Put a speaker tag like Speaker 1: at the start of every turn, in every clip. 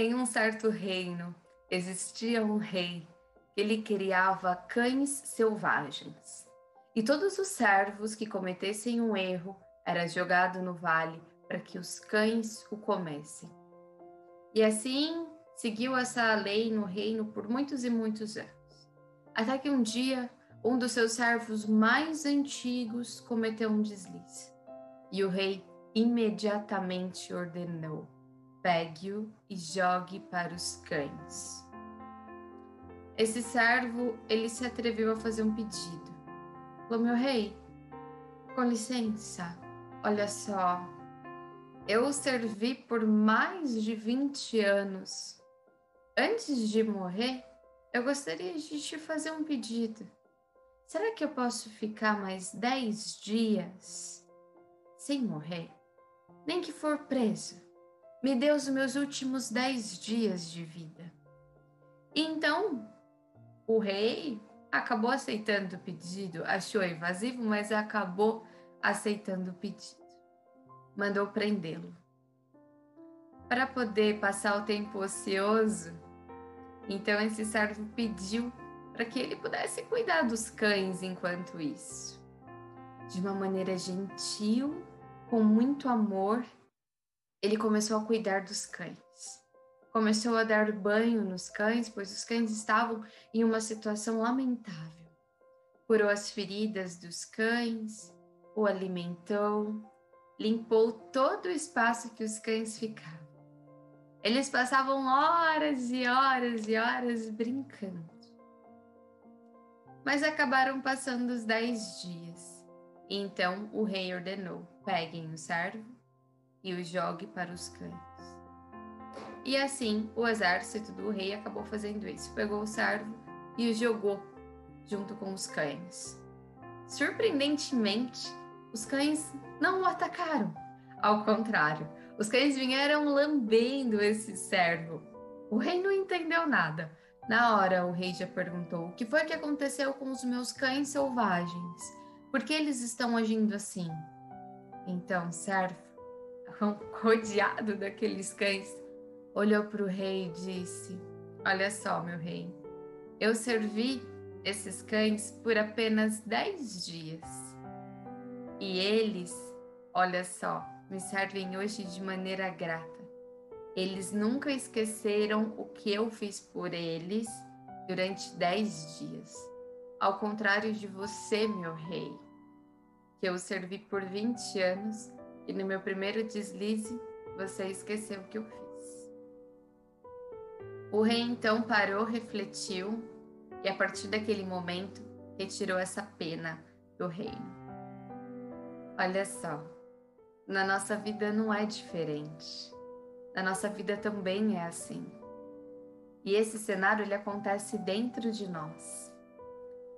Speaker 1: Em um certo reino existia um rei que ele criava cães selvagens. E todos os servos que cometessem um erro era jogado no vale para que os cães o comessem. E assim seguiu essa lei no reino por muitos e muitos anos. Até que um dia um dos seus servos mais antigos cometeu um deslize. E o rei imediatamente ordenou: pegue-o e jogue para os cães. Esse servo, ele se atreveu a fazer um pedido. Falou, meu rei, com licença, olha só, eu servi por mais de 20 anos. Antes de morrer, eu gostaria de te fazer um pedido. Será que eu posso ficar mais 10 dias sem morrer? Nem que for preso me dê os meus últimos dez dias de vida. então, o rei acabou aceitando o pedido, achou invasivo, mas acabou aceitando o pedido. Mandou prendê-lo. Para poder passar o tempo ocioso, então esse servo pediu para que ele pudesse cuidar dos cães enquanto isso. De uma maneira gentil, com muito amor ele começou a cuidar dos cães. Começou a dar banho nos cães, pois os cães estavam em uma situação lamentável. Curou as feridas dos cães, o alimentou, limpou todo o espaço que os cães ficavam. Eles passavam horas e horas e horas brincando. Mas acabaram passando os dez dias. Então o rei ordenou: peguem o servo e o jogue para os cães. E assim o exército do rei acabou fazendo isso. Pegou o servo e o jogou junto com os cães. Surpreendentemente, os cães não o atacaram. Ao contrário, os cães vieram lambendo esse servo. O rei não entendeu nada. Na hora, o rei já perguntou: O que foi que aconteceu com os meus cães selvagens? Por que eles estão agindo assim? Então, servo, rodeado daqueles cães, olhou para o rei e disse: Olha só, meu rei, eu servi esses cães por apenas dez dias. E eles, olha só, me servem hoje de maneira grata. Eles nunca esqueceram o que eu fiz por eles durante dez dias. Ao contrário de você, meu rei, que eu servi por 20 anos e no meu primeiro deslize você esqueceu o que eu fiz. O rei então parou, refletiu e a partir daquele momento retirou essa pena do reino. Olha só, na nossa vida não é diferente. Na nossa vida também é assim. E esse cenário ele acontece dentro de nós.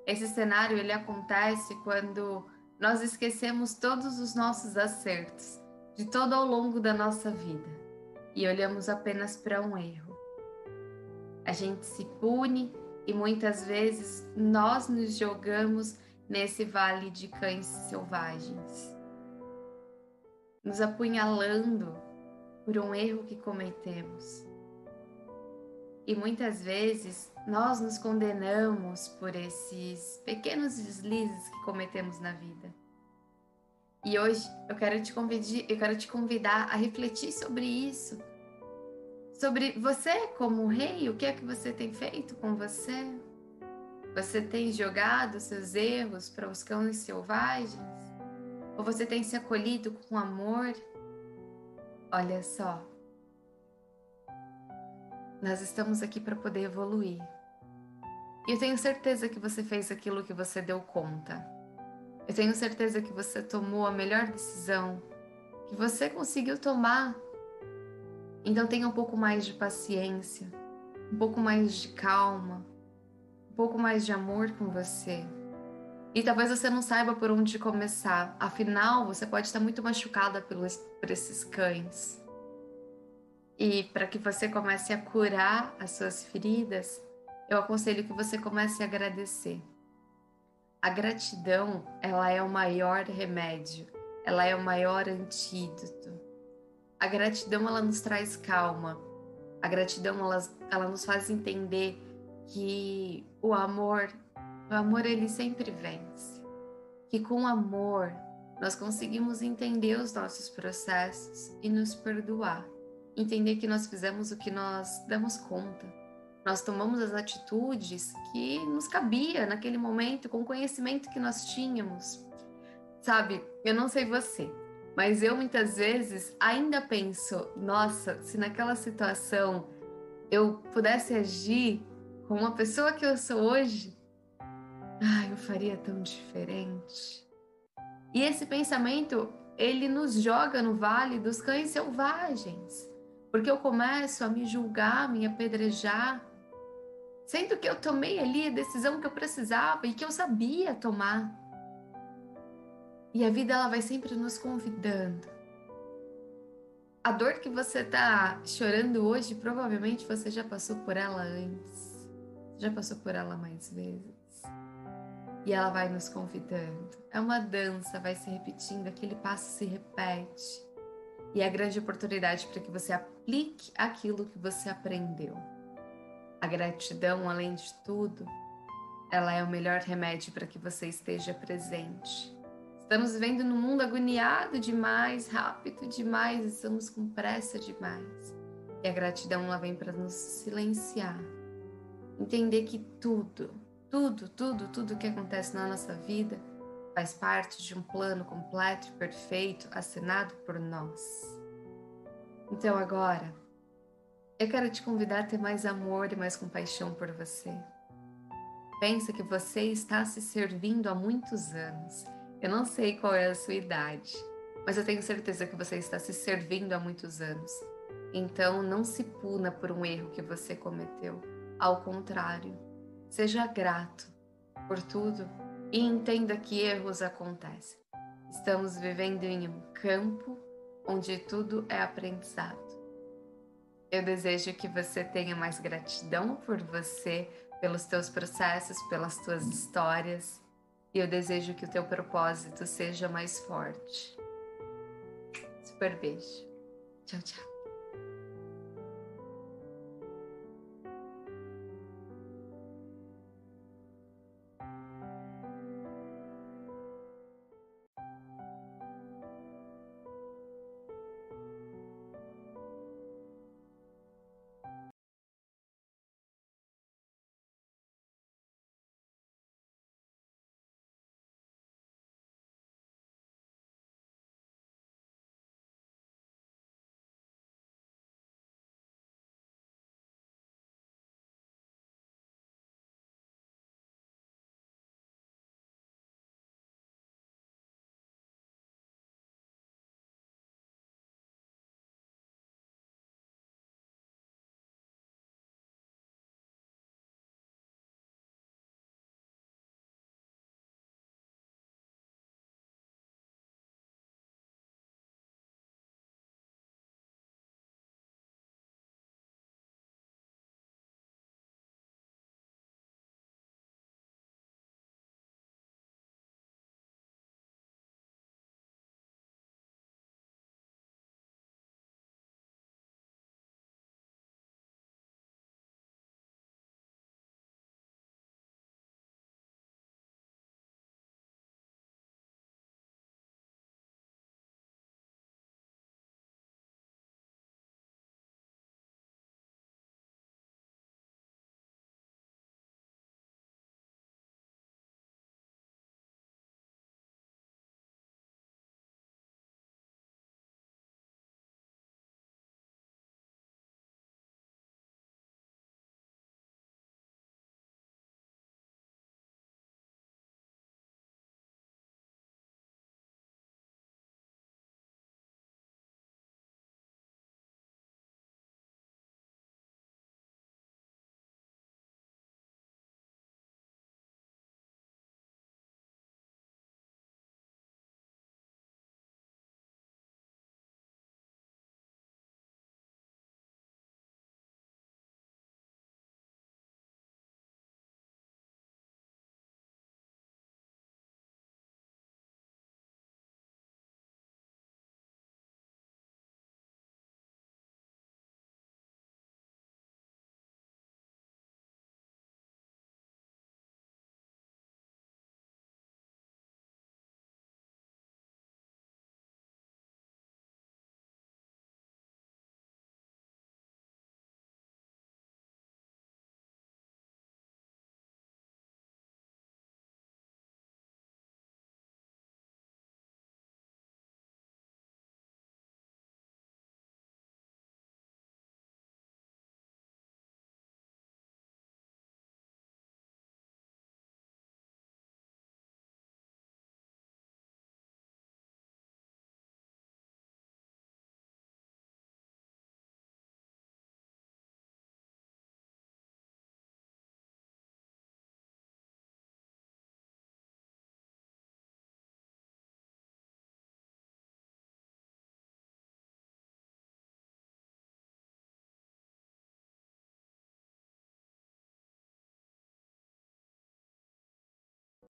Speaker 1: Esse cenário ele acontece quando nós esquecemos todos os nossos acertos de todo ao longo da nossa vida e olhamos apenas para um erro. A gente se pune e muitas vezes nós nos jogamos nesse vale de cães selvagens, nos apunhalando por um erro que cometemos. E muitas vezes nós nos condenamos por esses pequenos deslizes que cometemos na vida. E hoje eu quero te convidar, eu quero te convidar a refletir sobre isso. Sobre você como rei, o que é que você tem feito com você? Você tem jogado seus erros para os cães selvagens? Ou você tem se acolhido com amor? Olha só, nós estamos aqui para poder evoluir. E eu tenho certeza que você fez aquilo que você deu conta. Eu tenho certeza que você tomou a melhor decisão, que você conseguiu tomar. Então tenha um pouco mais de paciência, um pouco mais de calma, um pouco mais de amor com você. E talvez você não saiba por onde começar, afinal você pode estar muito machucada pelos, por esses cães. E para que você comece a curar as suas feridas, eu aconselho que você comece a agradecer. A gratidão, ela é o maior remédio, ela é o maior antídoto. A gratidão ela nos traz calma. A gratidão ela, ela nos faz entender que o amor, o amor ele sempre vence. Que com amor nós conseguimos entender os nossos processos e nos perdoar. Entender que nós fizemos o que nós damos conta. Nós tomamos as atitudes que nos cabia naquele momento, com o conhecimento que nós tínhamos. Sabe, eu não sei você, mas eu muitas vezes ainda penso, nossa, se naquela situação eu pudesse agir com uma pessoa que eu sou hoje, ai, eu faria tão diferente. E esse pensamento, ele nos joga no vale dos cães selvagens, porque eu começo a me julgar, me apedrejar, sendo que eu tomei ali a decisão que eu precisava e que eu sabia tomar. E a vida ela vai sempre nos convidando. A dor que você está chorando hoje, provavelmente você já passou por ela antes. Já passou por ela mais vezes. E ela vai nos convidando. É uma dança, vai se repetindo, aquele passo se repete. E é a grande oportunidade para que você aplique aquilo que você aprendeu. A gratidão, além de tudo, ela é o melhor remédio para que você esteja presente Estamos vivendo num mundo agoniado demais, rápido demais, estamos com pressa demais. E a gratidão ela vem para nos silenciar. Entender que tudo, tudo, tudo, tudo que acontece na nossa vida faz parte de um plano completo e perfeito assinado por nós. Então agora, eu quero te convidar a ter mais amor e mais compaixão por você. Pensa que você está se servindo há muitos anos eu não sei qual é a sua idade, mas eu tenho certeza que você está se servindo há muitos anos. Então, não se puna por um erro que você cometeu. Ao contrário, seja grato por tudo e entenda que erros acontecem. Estamos vivendo em um campo onde tudo é aprendizado. Eu desejo que você tenha mais gratidão por você, pelos teus processos, pelas tuas histórias e eu desejo que o teu propósito seja mais forte. Super beijo. Tchau, tchau.